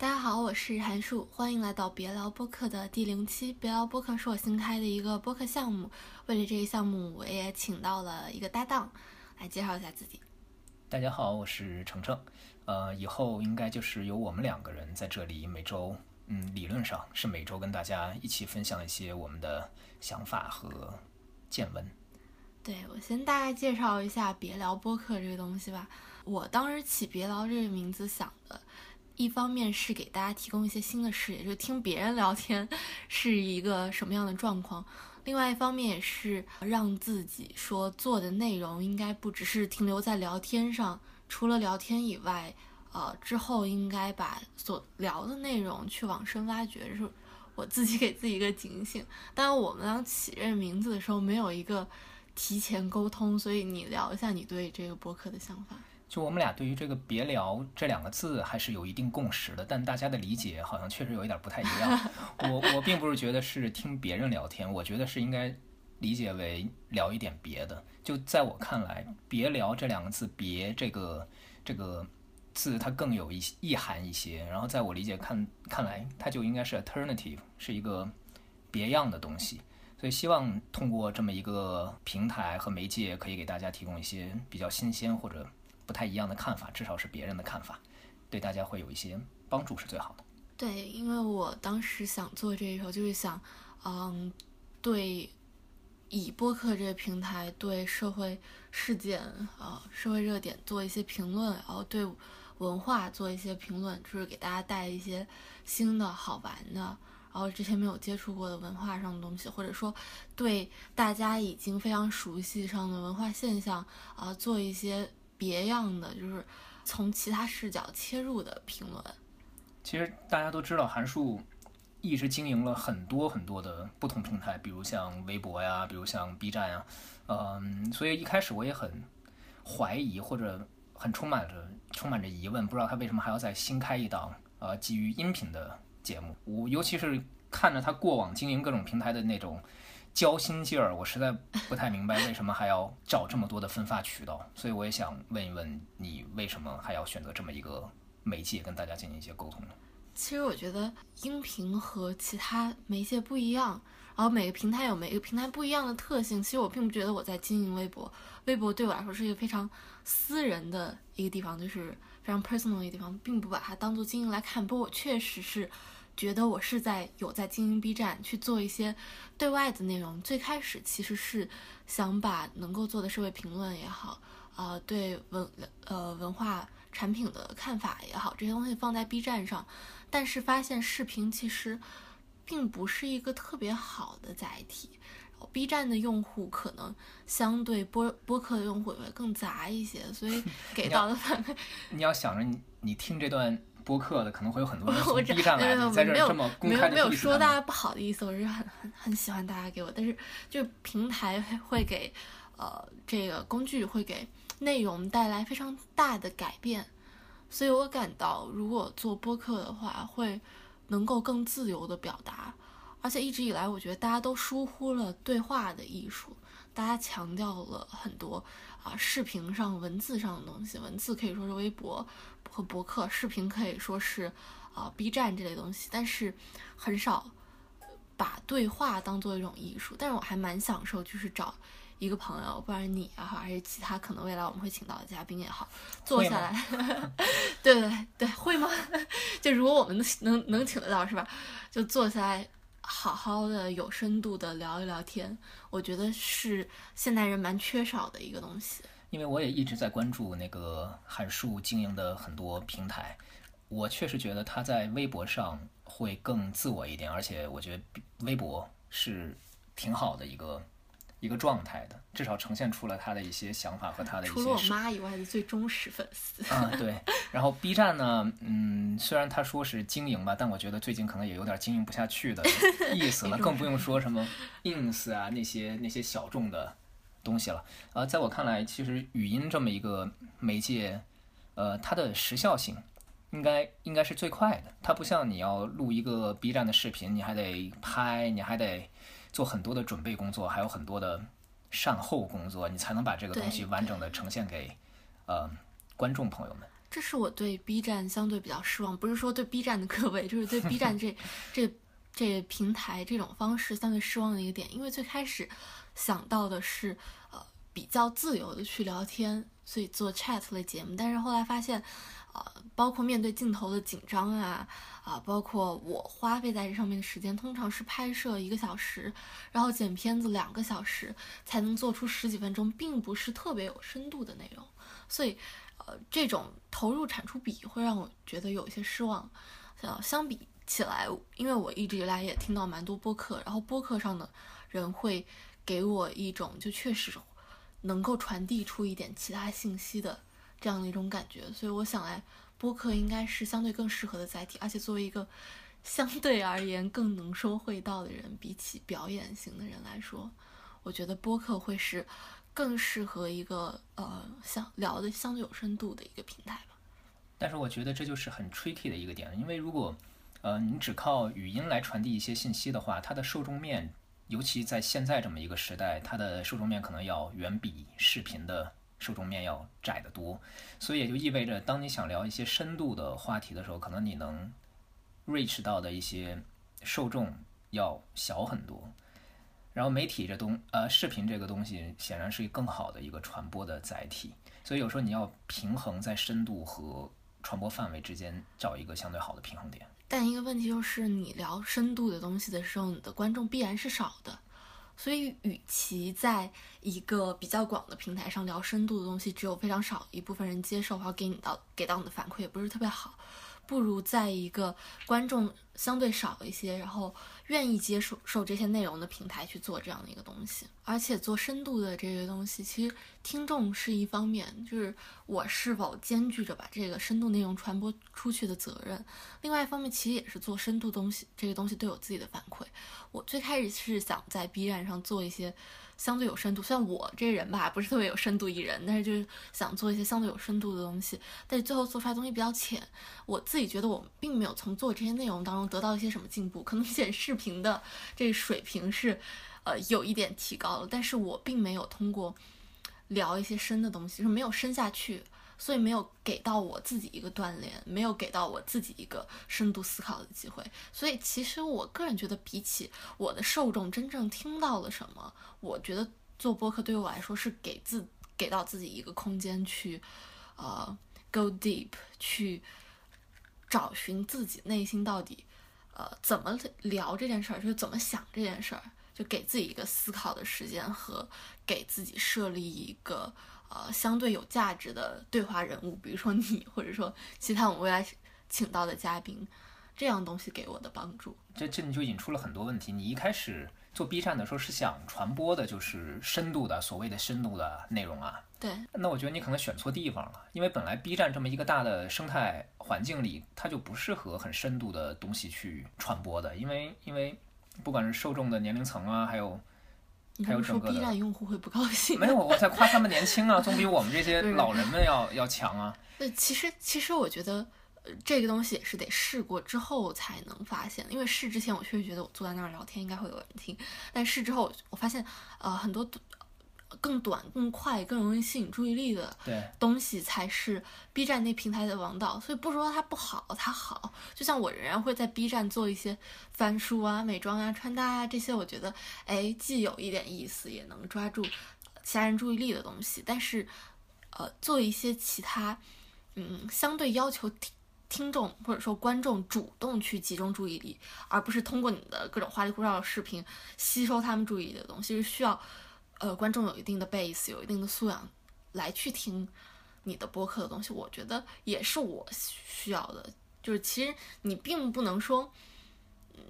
大家好，我是韩树，欢迎来到别聊播客的第零期。别聊播客是我新开的一个播客项目，为了这个项目，我也请到了一个搭档来介绍一下自己。大家好，我是程程。呃，以后应该就是由我们两个人在这里每周，嗯，理论上是每周跟大家一起分享一些我们的想法和见闻。对我先大概介绍一下别聊播客这个东西吧。我当时起别聊这个名字想的。一方面是给大家提供一些新的视野，就听别人聊天是一个什么样的状况；另外一方面也是让自己说做的内容应该不只是停留在聊天上，除了聊天以外，呃，之后应该把所聊的内容去往深挖掘，这是我自己 给自己一个警醒。当，我们俩起这名字的时候没有一个提前沟通，所以你聊一下你对这个博客的想法。就我们俩对于这个“别聊”这两个字还是有一定共识的，但大家的理解好像确实有一点不太一样。我我并不是觉得是听别人聊天，我觉得是应该理解为聊一点别的。就在我看来，“别聊”这两个字，“别”这个这个字它更有一些意涵一些。然后在我理解看看来，它就应该是 alternative，是一个别样的东西。所以希望通过这么一个平台和媒介，可以给大家提供一些比较新鲜或者。不太一样的看法，至少是别人的看法，对大家会有一些帮助是最好的。对，因为我当时想做这一首，就是想，嗯，对，以播客这个平台对社会事件啊、社会热点做一些评论，然后对文化做一些评论，就是给大家带一些新的好玩的，然后之前没有接触过的文化上的东西，或者说对大家已经非常熟悉上的文化现象啊，做一些。别样的就是从其他视角切入的评论。其实大家都知道，韩束一直经营了很多很多的不同平台，比如像微博呀，比如像 B 站呀，嗯，所以一开始我也很怀疑或者很充满着充满着疑问，不知道他为什么还要再新开一档呃基于音频的节目。我尤其是看着他过往经营各种平台的那种。交心劲儿，我实在不太明白为什么还要找这么多的分发渠道，所以我也想问一问你，为什么还要选择这么一个媒介跟大家进行一些沟通呢？其实我觉得音频和其他媒介不一样，然后每个平台有每个平台不一样的特性。其实我并不觉得我在经营微博，微博对我来说是一个非常私人的一个地方，就是非常 personal 的一个地方，并不把它当做经营来看。不过我确实是。觉得我是在有在经营 B 站去做一些对外的内容。最开始其实是想把能够做的社会评论也好，呃，对文呃文化产品的看法也好，这些东西放在 B 站上，但是发现视频其实并不是一个特别好的载体。B 站的用户可能相对播播客的用户会更杂一些，所以 给到的反馈，你要想着你你听这段。播客的可能会有很多 人从 B 站来，在这这么公开的没有说大家不好的意思，我是很很很喜欢大家给我，但是就平台会给，呃，这个工具会给内容带来非常大的改变，所以我感到如果做播客的话，会能够更自由的表达，而且一直以来我觉得大家都疏忽了对话的艺术，大家强调了很多啊视频上文字上的东西，文字可以说是微博。和博客视频可以说是，啊 B 站这类东西，但是很少把对话当做一种艺术。但是我还蛮享受，就是找一个朋友，不然你也好，还是其他可能未来我们会请到的嘉宾也好，坐下来，对对对，会吗？就如果我们能能能请得到是吧？就坐下来好好的有深度的聊一聊天，我觉得是现代人蛮缺少的一个东西。因为我也一直在关注那个韩束经营的很多平台，我确实觉得他在微博上会更自我一点，而且我觉得微博是挺好的一个一个状态的，至少呈现出了他的一些想法和他的一些。除了我妈以外的最忠实粉丝。啊，对。然后 B 站呢，嗯，虽然他说是经营吧，但我觉得最近可能也有点经营不下去的 意思了，更不用说什么 ins 啊那些那些小众的。东西了，呃，在我看来，其实语音这么一个媒介，呃，它的时效性应该应该是最快的。它不像你要录一个 B 站的视频，你还得拍，你还得做很多的准备工作，还有很多的善后工作，你才能把这个东西完整的呈现给呃观众朋友们。这是我对 B 站相对比较失望，不是说对 B 站的各位，就是对 B 站这 这这平台这种方式相对失望的一个点。因为最开始想到的是，呃，比较自由的去聊天，所以做 chat 类节目。但是后来发现，呃，包括面对镜头的紧张啊，啊，包括我花费在这上面的时间，通常是拍摄一个小时，然后剪片子两个小时，才能做出十几分钟，并不是特别有深度的内容，所以。呃，这种投入产出比会让我觉得有一些失望。呃，相比起来，因为我一直以来也听到蛮多播客，然后播客上的人会给我一种就确实能够传递出一点其他信息的这样的一种感觉，所以我想来播客应该是相对更适合的载体。而且作为一个 相对而言更能说会道的人，比起表演型的人来说，我觉得播客会是。更适合一个呃，相聊的相对有深度的一个平台吧。但是我觉得这就是很 tricky 的一个点，因为如果呃你只靠语音来传递一些信息的话，它的受众面，尤其在现在这么一个时代，它的受众面可能要远比视频的受众面要窄得多。所以也就意味着，当你想聊一些深度的话题的时候，可能你能 reach 到的一些受众要小很多。然后媒体这东呃视频这个东西显然是更好的一个传播的载体，所以有时候你要平衡在深度和传播范围之间找一个相对好的平衡点。但一个问题就是，你聊深度的东西的时候，你的观众必然是少的，所以与其在一个比较广的平台上聊深度的东西，只有非常少一部分人接受，然后给你到给到你的反馈也不是特别好，不如在一个观众相对少一些，然后。愿意接受受这些内容的平台去做这样的一个东西，而且做深度的这个东西，其实听众是一方面，就是我是否兼具着把这个深度内容传播出去的责任。另外一方面，其实也是做深度东西这个东西对我自己的反馈。我最开始是想在 B 站上做一些。相对有深度，虽然我这人吧不是特别有深度艺人，但是就是想做一些相对有深度的东西，但是最后做出来东西比较浅。我自己觉得我并没有从做这些内容当中得到一些什么进步，可能剪视频的这水平是，呃，有一点提高了，但是我并没有通过聊一些深的东西，就是没有深下去。所以没有给到我自己一个锻炼，没有给到我自己一个深度思考的机会。所以其实我个人觉得，比起我的受众真正听到了什么，我觉得做播客对于我来说是给自给到自己一个空间去，呃，go deep，去找寻自己内心到底，呃，怎么聊这件事儿，就是怎么想这件事儿，就给自己一个思考的时间和给自己设立一个。呃，相对有价值的对话人物，比如说你，或者说其他我们未来请到的嘉宾，这样东西给我的帮助，这这你就引出了很多问题。你一开始做 B 站的时候是想传播的就是深度的，所谓的深度的内容啊。对。那我觉得你可能选错地方了，因为本来 B 站这么一个大的生态环境里，它就不适合很深度的东西去传播的，因为因为不管是受众的年龄层啊，还有。还有整个 B 站用户会不高兴？没有，我在夸他们年轻啊，总比我们这些老人们要要强啊。那，其实其实我觉得，呃，这个东西也是得试过之后才能发现。因为试之前，我确实觉得我坐在那儿聊天应该会有人听，但试之后，我发现，呃，很多。更短、更快、更容易吸引注意力的东西才是 B 站那平台的王道。所以不说它不好，它好。就像我仍然会在 B 站做一些翻书啊、美妆啊、穿搭啊这些，我觉得哎，既有一点意思，也能抓住其他人注意力的东西。但是，呃，做一些其他，嗯，相对要求听听众或者说观众主动去集中注意力，而不是通过你的各种花里胡哨的视频吸收他们注意力的东西，是需要。呃，观众有一定的 base，有一定的素养，来去听你的播客的东西，我觉得也是我需要的。就是其实你并不能说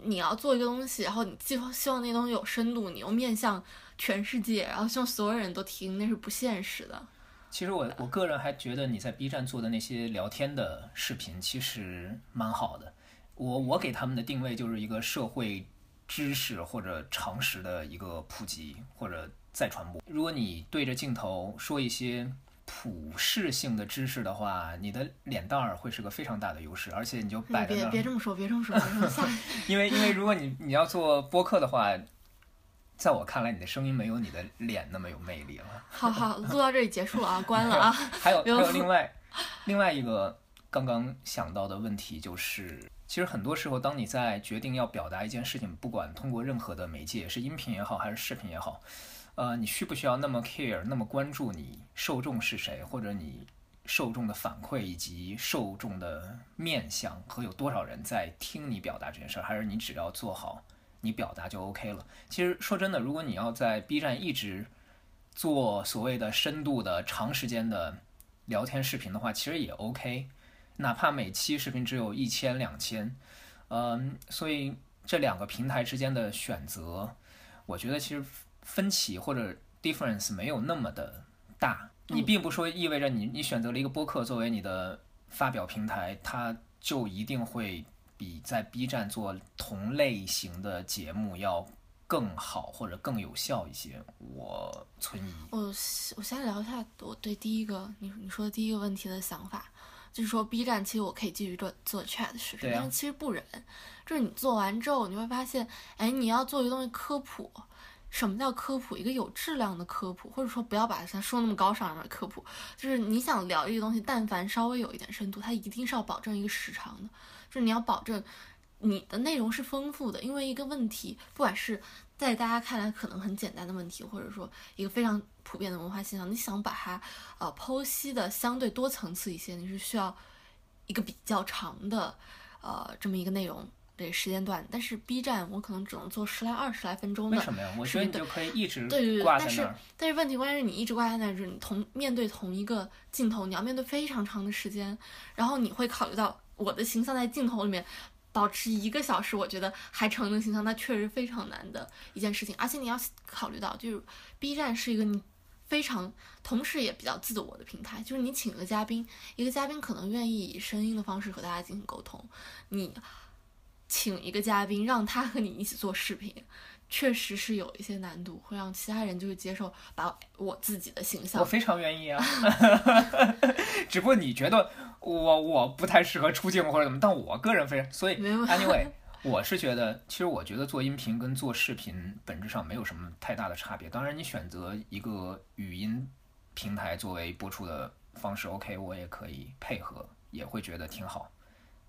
你要做一个东西，然后你既希望那东西有深度，你又面向全世界，然后希望所有人都听，那是不现实的。其实我我个人还觉得你在 B 站做的那些聊天的视频其实蛮好的。我我给他们的定位就是一个社会知识或者常识的一个普及或者。再传播。如果你对着镜头说一些普适性的知识的话，你的脸蛋儿会是个非常大的优势，而且你就摆别别这么说，别这么说，因为因为如果你你要做播客的话，在我看来，你的声音没有你的脸那么有魅力了。好好，录到这里结束了啊，关了啊。还有还有另外另外一个刚刚想到的问题就是，其实很多时候，当你在决定要表达一件事情，不管通过任何的媒介，是音频也好，还是视频也好，呃，你需不需要那么 care，那么关注你受众是谁，或者你受众的反馈以及受众的面相和有多少人在听你表达这件事儿，还是你只要做好你表达就 OK 了？其实说真的，如果你要在 B 站一直做所谓的深度的长时间的聊天视频的话，其实也 OK。哪怕每期视频只有一千两千，嗯，所以这两个平台之间的选择，我觉得其实分歧或者 difference 没有那么的大。你并不说意味着你你选择了一个播客作为你的发表平台，它就一定会比在 B 站做同类型的节目要更好或者更有效一些。我存疑。我我先聊一下我对第一个你你说的第一个问题的想法。就是说，B 站其实我可以继续做做 chat 视频，但是其实不忍。就是你做完之后，你会发现，哎，你要做一个东西科普。什么叫科普？一个有质量的科普，或者说不要把它说那么高尚的科普。就是你想聊一个东西，但凡稍微有一点深度，它一定是要保证一个时长的。就是你要保证你的内容是丰富的，因为一个问题，不管是。在大家看来可能很简单的问题，或者说一个非常普遍的文化现象，你想把它呃剖析的相对多层次一些，你是需要一个比较长的呃这么一个内容的时间段。但是 B 站我可能只能做十来二十来分钟的。为什么呀？我觉得你就可以一直对对对，但是但是问题关键是你一直挂在那儿，就是你同面对同一个镜头，你要面对非常长的时间，然后你会考虑到我的形象在镜头里面。保持一个小时，我觉得还成能形象，那确实非常难的一件事情。而且你要考虑到，就是 B 站是一个你非常，同时也比较自我的平台。就是你请个嘉宾，一个嘉宾可能愿意以声音的方式和大家进行沟通，你请一个嘉宾让他和你一起做视频。确实是有一些难度，会让其他人就是接受把我自己的形象。我非常愿意啊，只不过你觉得我我不太适合出镜或者怎么，但我个人非常所以。Anyway，我是觉得，其实我觉得做音频跟做视频本质上没有什么太大的差别。当然，你选择一个语音平台作为播出的方式，OK，我也可以配合，也会觉得挺好。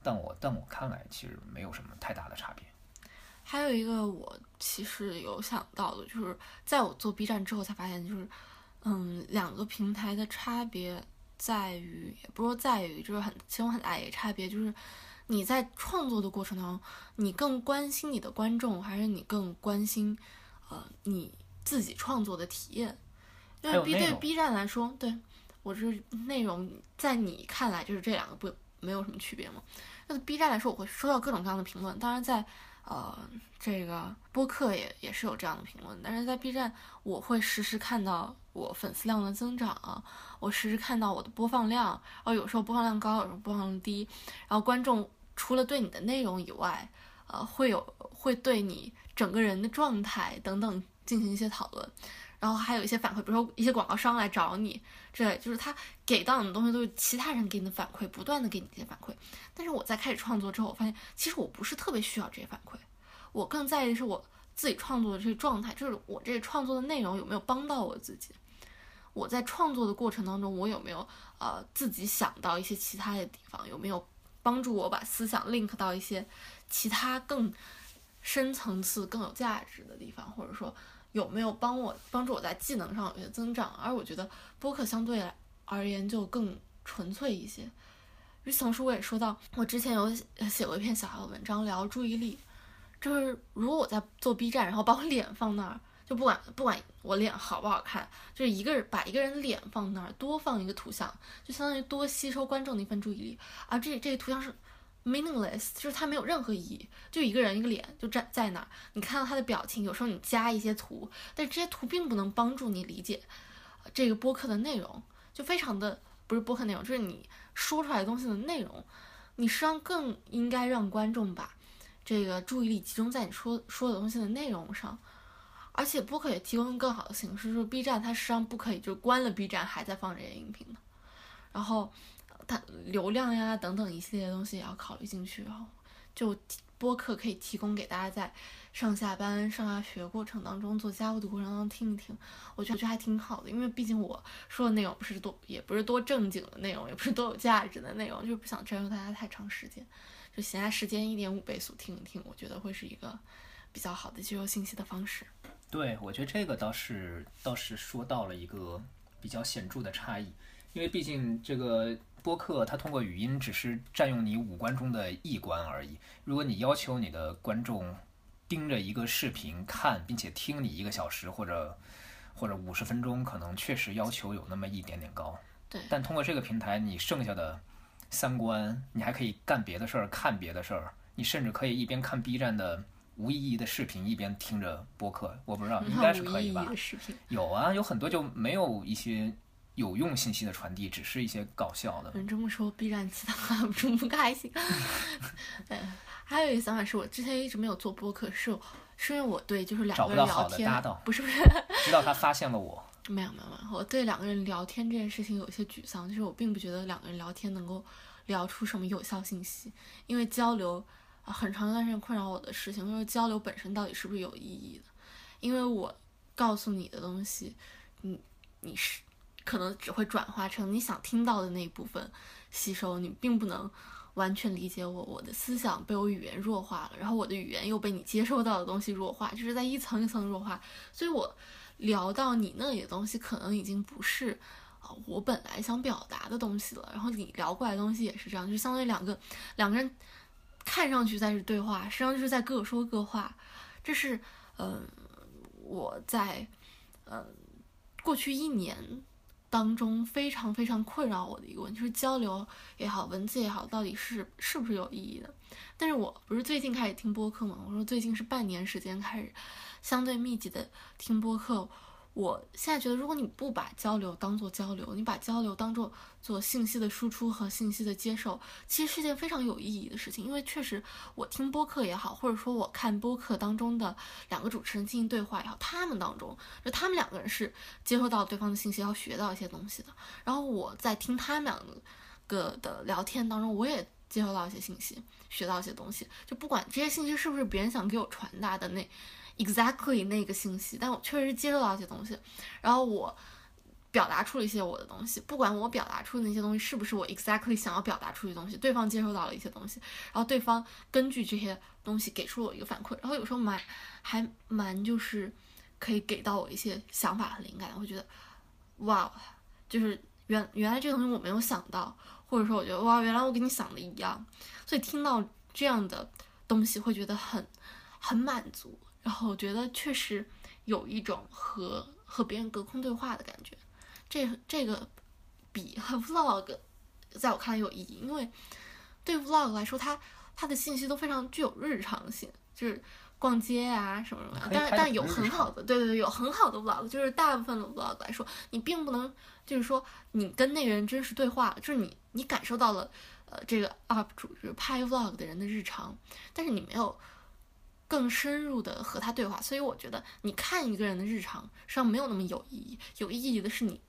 但我但我看来，其实没有什么太大的差别。还有一个我其实有想到的，就是在我做 B 站之后才发现，就是，嗯，两个平台的差别在于，也不说在于，就是很其中很大一个差别，就是你在创作的过程当中，你更关心你的观众，还是你更关心，呃，你自己创作的体验？因为 B 对 B 站来说，对我这内容在你看来就是这两个不没有什么区别吗？那 B 站来说，我会收到各种各样的评论，当然在。呃，这个播客也也是有这样的评论，但是在 B 站，我会实时看到我粉丝量的增长，我实时看到我的播放量，然后有时候播放量高，有时候播放量低，然后观众除了对你的内容以外，呃，会有会对你整个人的状态等等进行一些讨论，然后还有一些反馈，比如说一些广告商来找你，这就是他给到你的东西都是其他人给你的反馈，不断的给你这些反馈。但是我在开始创作之后，我发现其实我不是特别需要这些反馈，我更在意的是我自己创作的这个状态，就是我这个创作的内容有没有帮到我自己。我在创作的过程当中，我有没有呃自己想到一些其他的地方，有没有帮助我把思想 link 到一些其他更深层次、更有价值的地方，或者说有没有帮我帮助我在技能上有些增长。而我觉得播客相对来而言就更纯粹一些。与此同时，我也说到，我之前有写过一篇小小的文章，聊注意力。就是如果我在做 B 站，然后把我脸放那儿，就不管不管我脸好不好看，就是一个人把一个人脸放那儿，多放一个图像，就相当于多吸收观众的一份注意力。而这这个图像是 meaningless，就是它没有任何意义，就一个人一个脸就站在那儿，你看到他的表情，有时候你加一些图，但这些图并不能帮助你理解这个播客的内容，就非常的不是播客内容，就是你。说出来的东西的内容，你实际上更应该让观众把这个注意力集中在你说说的东西的内容上，而且播客也提供更好的形式，就是 B 站它实际上不可以就关了 B 站还在放这些音频的，然后它流量呀等等一系列东西也要考虑进去，然后就播客可以提供给大家在上下班、上下学过程当中、做家务的过程当中听一听，我觉得我觉得还挺好的，因为毕竟我说的内容不是多，也不是多正经的内容，也不是多有价值的内容，就是不想占用大家太长时间，就闲暇时间一点五倍速听一听，我觉得会是一个比较好的接收信息的方式。对，我觉得这个倒是倒是说到了一个比较显著的差异，因为毕竟这个播客它通过语音只是占用你五官中的一关而已。如果你要求你的观众盯着一个视频看，并且听你一个小时或者或者五十分钟，可能确实要求有那么一点点高。对，但通过这个平台，你剩下的三观，你还可以干别的事儿，看别的事儿，你甚至可以一边看 B 站的。无意义的视频一边听着播客，我不知道应该是可以吧？有啊，有很多就没有一些有用信息的传递，只是一些搞笑的。你这么说，B 站其他 UP 主不开心。对，还有一个想法是我之前一直没有做播客，是是因为我对就是两个人聊天，不是不是，直到他发现了我。没有没有没有，我对两个人聊天这件事情有一些沮丧，就是我并不觉得两个人聊天能够聊出什么有效信息，因为交流。啊，很长一段时间困扰我的事情就是交流本身到底是不是有意义的？因为我告诉你的东西，你你是可能只会转化成你想听到的那一部分吸收，你并不能完全理解我。我的思想被我语言弱化了，然后我的语言又被你接收到的东西弱化，就是在一层一层弱化。所以我聊到你那里的东西，可能已经不是啊我本来想表达的东西了。然后你聊过来的东西也是这样，就相当于两个两个人。看上去在是对话，实际上就是在各说各话。这是，嗯，我在，嗯，过去一年当中非常非常困扰我的一个问题，就是交流也好，文字也好，到底是是不是有意义的？但是我不是最近开始听播客嘛？我说最近是半年时间开始相对密集的听播客。我现在觉得，如果你不把交流当做交流，你把交流当做做信息的输出和信息的接受，其实是件非常有意义的事情。因为确实，我听播客也好，或者说我看播客当中的两个主持人进行对话也好，他们当中就他们两个人是接收到对方的信息，要学到一些东西的。然后我在听他们两个的聊天当中，我也接收到一些信息，学到一些东西。就不管这些信息是不是别人想给我传达的那。exactly 那个信息，但我确实接受到一些东西，然后我表达出了一些我的东西，不管我表达出的那些东西是不是我 exactly 想要表达出的东西，对方接收到了一些东西，然后对方根据这些东西给出了我一个反馈，然后有时候蛮还蛮就是可以给到我一些想法和灵感，我觉得哇，就是原原来这个东西我没有想到，或者说我觉得哇，原来我跟你想的一样，所以听到这样的东西会觉得很很满足。然后我觉得确实有一种和和别人隔空对话的感觉，这这个比 vlog 在我看来有意义，因为对 vlog 来说，它它的信息都非常具有日常性，就是逛街啊什么什么，但是但有很好的，对对对，有很好的 vlog，就是大部分的 vlog 来说，你并不能就是说你跟那个人真实对话，就是你你感受到了呃这个 up 主就是拍 vlog 的人的日常，但是你没有。更深入的和他对话，所以我觉得你看一个人的日常实际上没有那么有意义，有意义的是你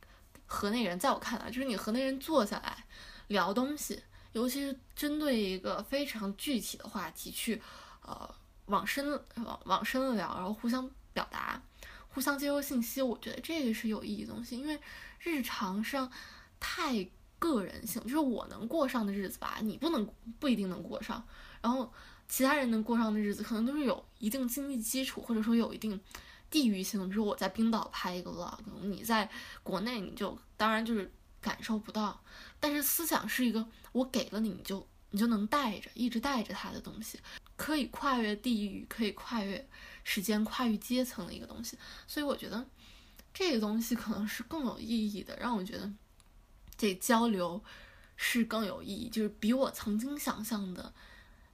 和那个人，在我看来，就是你和那人坐下来聊东西，尤其是针对一个非常具体的话题去，呃，往深往往深了聊，然后互相表达，互相接收信息，我觉得这个是有意义的东西，因为日常上太个人性，就是我能过上的日子吧，你不能不一定能过上，然后。其他人能过上的日子，可能都是有一定经济基础，或者说有一定地域性。比如我在冰岛拍一个 vlog，你在国内你就当然就是感受不到。但是思想是一个，我给了你，你就你就能带着，一直带着它的东西，可以跨越地域，可以跨越时间，跨越阶层的一个东西。所以我觉得这个东西可能是更有意义的，让我觉得这交流是更有意义，就是比我曾经想象的。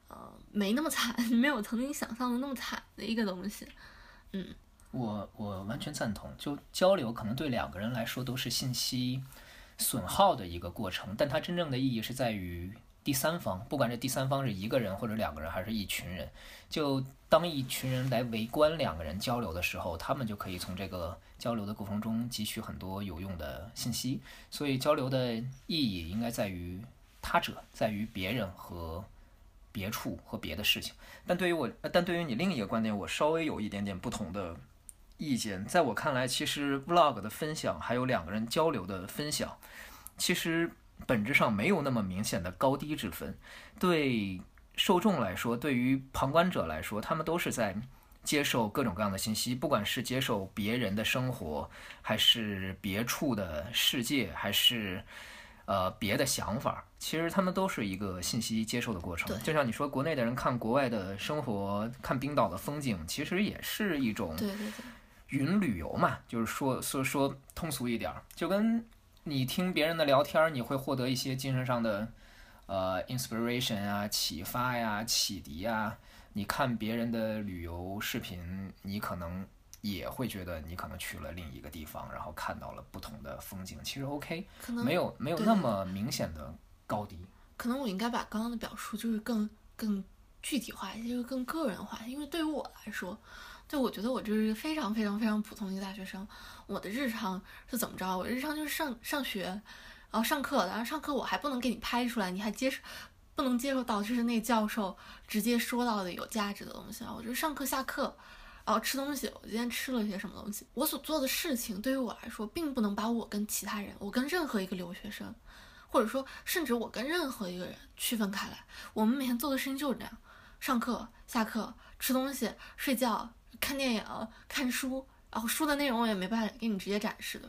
呃，没那么惨，没有曾经想象的那么惨的一个东西。嗯，我我完全赞同。就交流，可能对两个人来说都是信息损耗的一个过程，但它真正的意义是在于第三方，不管这第三方是一个人或者两个人，还是一群人。就当一群人来围观两个人交流的时候，他们就可以从这个交流的过程中汲取很多有用的信息。所以交流的意义应该在于他者，在于别人和。别处和别的事情。但对于我，但对于你另一个观点，我稍微有一点点不同的意见。在我看来，其实 vlog 的分享还有两个人交流的分享，其实本质上没有那么明显的高低之分。对受众来说，对于旁观者来说，他们都是在接受各种各样的信息，不管是接受别人的生活，还是别处的世界，还是呃别的想法。其实他们都是一个信息接受的过程。就像你说，国内的人看国外的生活，看冰岛的风景，其实也是一种对对对，云旅游嘛。就是说说说通俗一点儿，就跟你听别人的聊天，你会获得一些精神上的呃 inspiration 啊、启发呀、启迪啊。你看别人的旅游视频，你可能也会觉得你可能去了另一个地方，然后看到了不同的风景。其实 OK，可能没有没有那么明显的高低。可能我应该把刚刚的表述就是更更具体化一些，就是更个人化。因为对于我来说，就我觉得我就是一个非常非常非常普通的一个大学生。我的日常是怎么着？我日常就是上上学，然后上课，然后上课我还不能给你拍出来，你还接受不能接受到就是那教授直接说到的有价值的东西啊。我就是上课下课。然后吃东西，我今天吃了一些什么东西？我所做的事情对于我来说，并不能把我跟其他人，我跟任何一个留学生，或者说甚至我跟任何一个人区分开来。我们每天做的事情就是这样：上课、下课、吃东西、睡觉、看电影、看书。然后书的内容我也没办法给你直接展示的。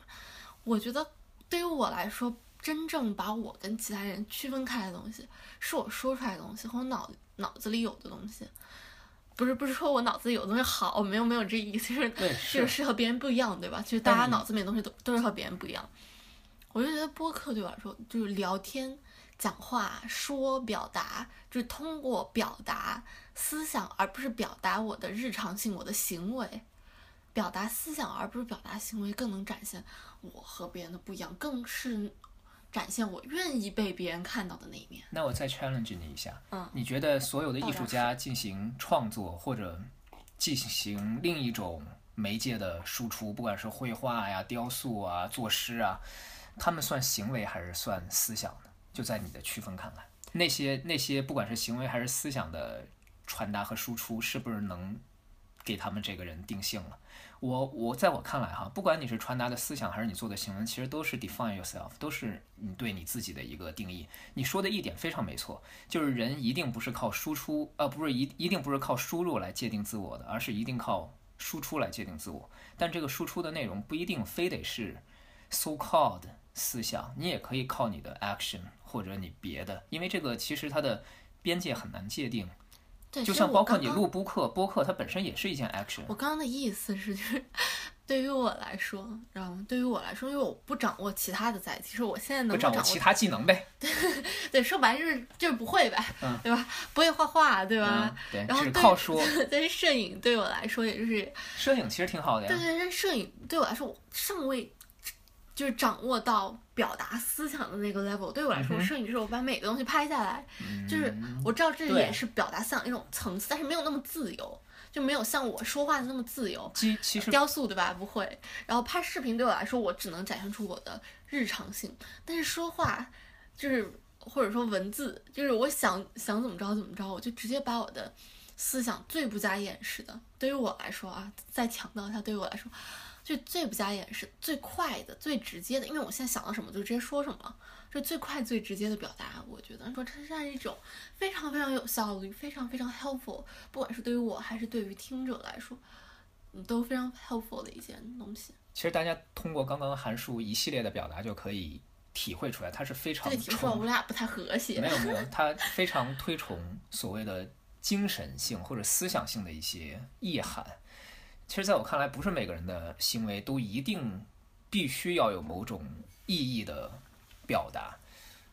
我觉得对于我来说，真正把我跟其他人区分开的东西，是我说出来的东西和我脑脑子里有的东西。不是不是说我脑子里有东西好，没有没有这意思，就是对，就是是和别人不一样，对吧？就是大家脑子里的东西都都是和别人不一样。我就觉得播客对我来说，就是聊天、讲话、说、表达，就是通过表达思想，而不是表达我的日常性、我的行为。表达思想而不是表达行为，更能展现我和别人的不一样，更是展现我愿意被别人看到的那一面。那我再 challenge 你一下，嗯，你觉得所有的艺术家进行创作或者进行另一种媒介的输出，不管是绘画呀、雕塑啊、作诗啊，他们算行为还是算思想呢？就在你的区分看来，那些那些不管是行为还是思想的传达和输出，是不是能给他们这个人定性了？我我在我看来哈，不管你是传达的思想还是你做的行为，其实都是 define yourself，都是你对你自己的一个定义。你说的一点非常没错，就是人一定不是靠输出，呃，不是一一定不是靠输入来界定自我的，而是一定靠输出来界定自我。但这个输出的内容不一定非得是 so called 思想，你也可以靠你的 action 或者你别的，因为这个其实它的边界很难界定。对，就像包括你录播客，播客它本身也是一件 action。我刚刚的意思是，就是 对于我来说，知道吗？对于我来说，因为我不掌握其他的载体，其实我现在能掌握其他技能呗，对，说白了就是就是不会呗，嗯对吧？不会画画，对吧嗯？，对，然后对只靠说。但是摄影对我来说，也就是摄影其实挺好的呀，对对，但摄影对我来说，我尚未就是掌握到表达思想的那个 level。对我来说，摄影就是我把美的东西拍下来，就是嗯我知道这对也是表达思想一种层次，但是没有那么自由，就没有像我说话的那么自由。其其实雕塑对吧？不会。然后拍视频对我来说，我只能展现出我的日常性，但是说话就是或者说文字，就是我想想怎么着怎么着，我就直接把我的思想最不加掩饰的，对于我来说啊，再强调一下，对于我来说，就最不加掩饰、最快的、最直接的，因为我现在想到什么就直接说什么，就最快最直接的表达。我觉得说这是一种非常非常有效率、非常非常 helpful，不管是对于我还是对于听者来说。嗯都非常 helpful 的一件东西。其实大家通过刚刚函数一系列的表达就可以体会出来，它是非常这个题目说我们俩不太和谐。没有没有，他非常推崇所谓的精神性或者思想性的一些意涵。其实，在我看来，不是每个人的行为都一定必须要有某种意义的表达。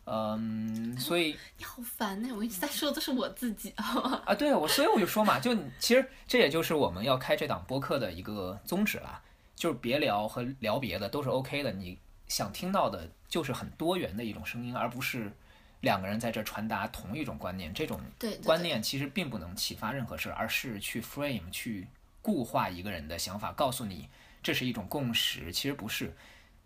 嗯，所以你好烦呢、我一直在说的是我自己，好吗？啊，对我，所以我就说嘛，就你其实这也就是我们要开这档播客的一个宗旨啦，就是别聊和聊别的都是 OK 的，你想听到的就是很多元的一种声音，而不是两个人在这传达同一种观念。这种观念其实并不能启发任何事，而是去 frame 去固化一个人的想法，告诉你这是一种共识，其实不是。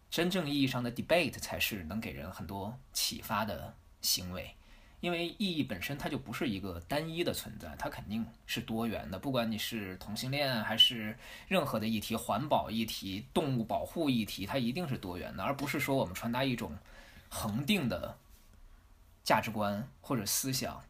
真正意义上的 debate 才是能给人很多启发的行为。因为意义本身它就不是一个单一的存在，它肯定是多元的。不管你是同性恋还是任何的议题，环保议题、动物保护议题，它一定是多元的，而不是说我们传达一种恒定的价值观或者思想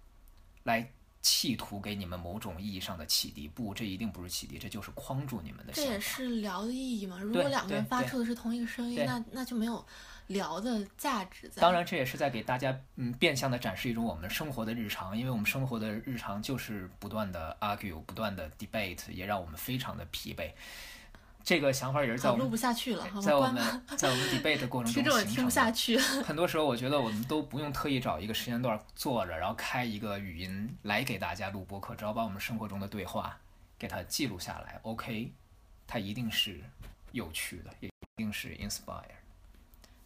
来企图给你们某种意义上的启迪。不，这一定不是启迪，这就是框住你们的这也。是聊的意义嘛。如果两个人发出的是同一个声音，那那就没有聊的价值在。当然，这也是在给大家嗯变相的展示一种我们生活的日常，因为我们生活的日常就是不断的 argue，不断的 debate，也让我们非常的疲惫。这个想法也是在录我们不下去了，在我。们 在我们 debate 的过程听中众也听不。下去。很多时候，我觉得我们都不用特意找一个时间段坐着，然后开一个语音来给大家录播客，只要把我们生活中的对话给它记录下来，OK，它一定是有趣的，也一定是 inspire。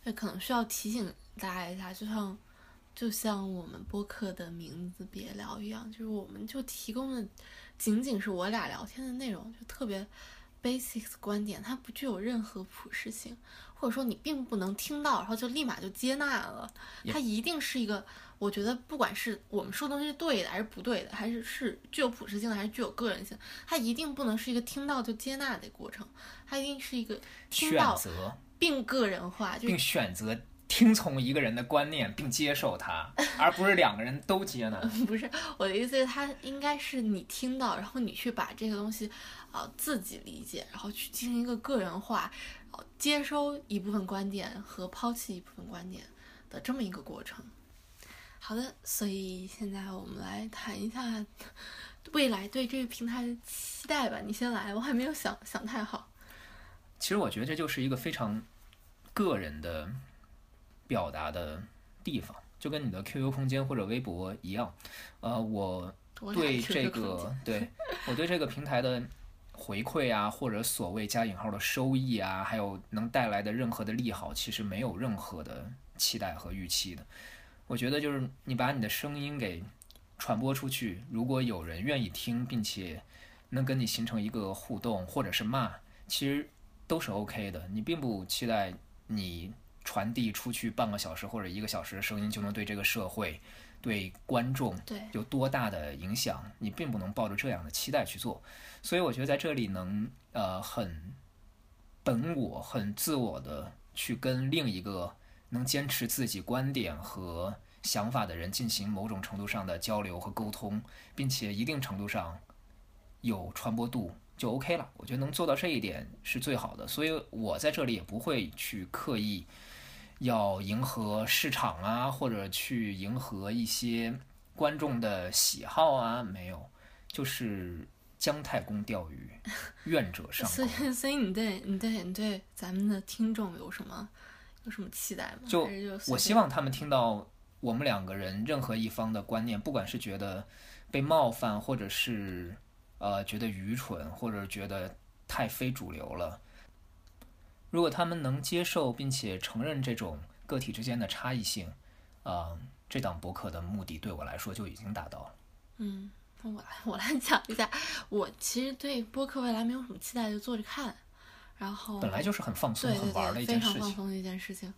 那可能需要提醒大家一下，就像就像我们播客的名字“别聊”一样，就是我们就提供的仅仅是我俩聊天的内容，就特别 basic 的观点，它不具有任何普适性，或者说你并不能听到，然后就立马就接纳了，它一定是一个。我觉得，不管是我们说的东西是对的还是不对的，还是是具有普适性的还是具有个人性，它一定不能是一个听到就接纳的过程，它一定是一个听选到择并个人化，就并选择听从一个人的观念并接受他，而不是两个人都接纳。不是我的意思是，它应该是你听到，然后你去把这个东西啊、呃自己理解，然后去进行一个个人化，呃接收一部分观点和抛弃一部分观点的这么一个过程。好的，所以现在我们来谈一下未来对这个平台的期待吧。你先来，我还没有想想太好。其实我觉得这就是一个非常个人的表达的地方，就跟你的 QQ 空间或者微博一样。呃，我对这个，对我对这个平台的回馈啊，或者所谓加引号的收益啊，还有能带来的任何的利好，其实没有任何的期待和预期的。我觉得就是你把你的声音给传播出去，如果有人愿意听，并且能跟你形成一个互动，或者是骂，其实都是 OK 的。你并不期待你传递出去半个小时或者一个小时的声音就能对这个社会、对观众对有多大的影响，你并不能抱着这样的期待去做。所以我觉得在这里能呃很本我、很自我的去跟另一个能坚持自己观点和想法的人进行某种程度上的交流和沟通，并且一定程度上有传播度就 OK 了。我觉得能做到这一点是最好的，所以我在这里也不会去刻意要迎合市场啊，或者去迎合一些观众的喜好啊，没有，就是姜太公钓鱼，愿者上钩 所。以，所以你对你对你对咱们的听众有什么有什么期待吗？就就我希望他们听到我们两个人任何一方的观念，不管是觉得被冒犯，或者是呃觉得愚蠢，或者觉得太非主流了，如果他们能接受并且承认这种个体之间的差异性，啊、这档博客的目的对我来说就已经达到了。嗯，那我来我来讲一下，我其实对播客未来没有什么期待，就坐着看。然后本来就是很放松、对对很玩儿的，一件事情。常放松的一件事情。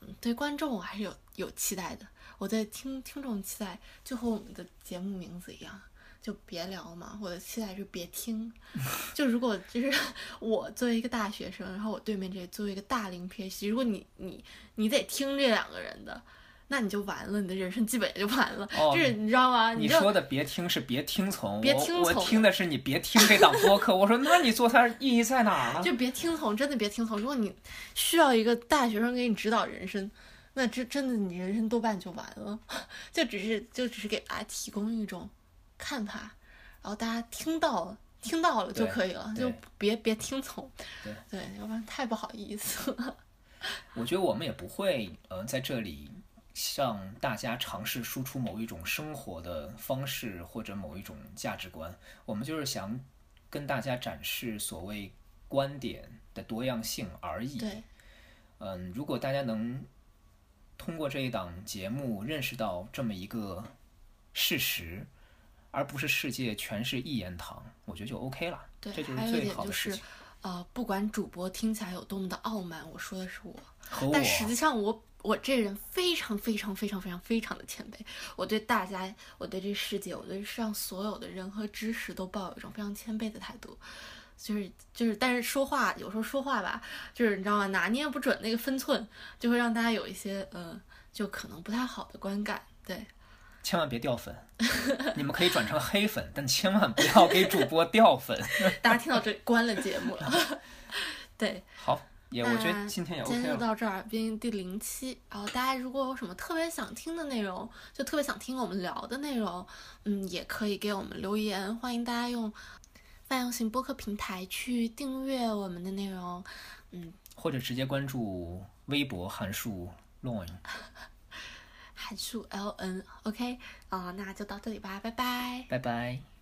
嗯，对观众我还是有有期待的。我对听听众期待就和我们的节目名字一样，就别聊嘛。我的期待是别听。就如果就是 我作为一个大学生，然后我对面这作为一个大龄 PhD，如果你你你得听这两个人的，那你就完了，你的人生基本也就完了。哦就是你知道吗？就你说的别听是别听从，别听从我我听的是你别听这档播客。我说那你做它意义在哪儿呢？就别听从，真的别听从。如果你需要一个大学生给你指导人生，那这真的你人生多半就完了。就只是就只是给大家提供一种看法，然后大家听到了听到了就可以了，就别别听从。对对，要不然太不好意思了。我觉得我们也不会呃在这里向大家尝试输出某一种生活的方式或者某一种价值观，我们就是想跟大家展示所谓观点的多样性而已。对，嗯，如果大家能通过这一档节目认识到这么一个事实，而不是世界全是一言堂，我觉得就 OK 了。对这就还有一最点就是好的事情。呃，不管主播听起来有多么的傲慢，我说的是我，但实际上我我这人非常非常非常非常非常的谦卑，我对大家，我对这世界，我对世上所有的人和知识都抱有一种非常谦卑的态度。就是就是，但是说话有时候说话吧，就是你知道吗？拿捏不准那个分寸，就会让大家有一些呃，就可能不太好的观感。对，千万别掉粉，你们可以转成黑粉，但千万不要给主播掉粉。大家听到这关了节目了。对，好，也我觉得今天也 OK 今天就到这儿，毕竟第零期。然后大家如果有什么特别想听的内容，就特别想听我们聊的内容，嗯，也可以给我们留言，欢迎大家用。泛用型播客平台去订阅我们的内容，嗯，或者直接关注微博函数 loan，函数 L N，OK，啊，那就到这里吧，拜拜，拜拜。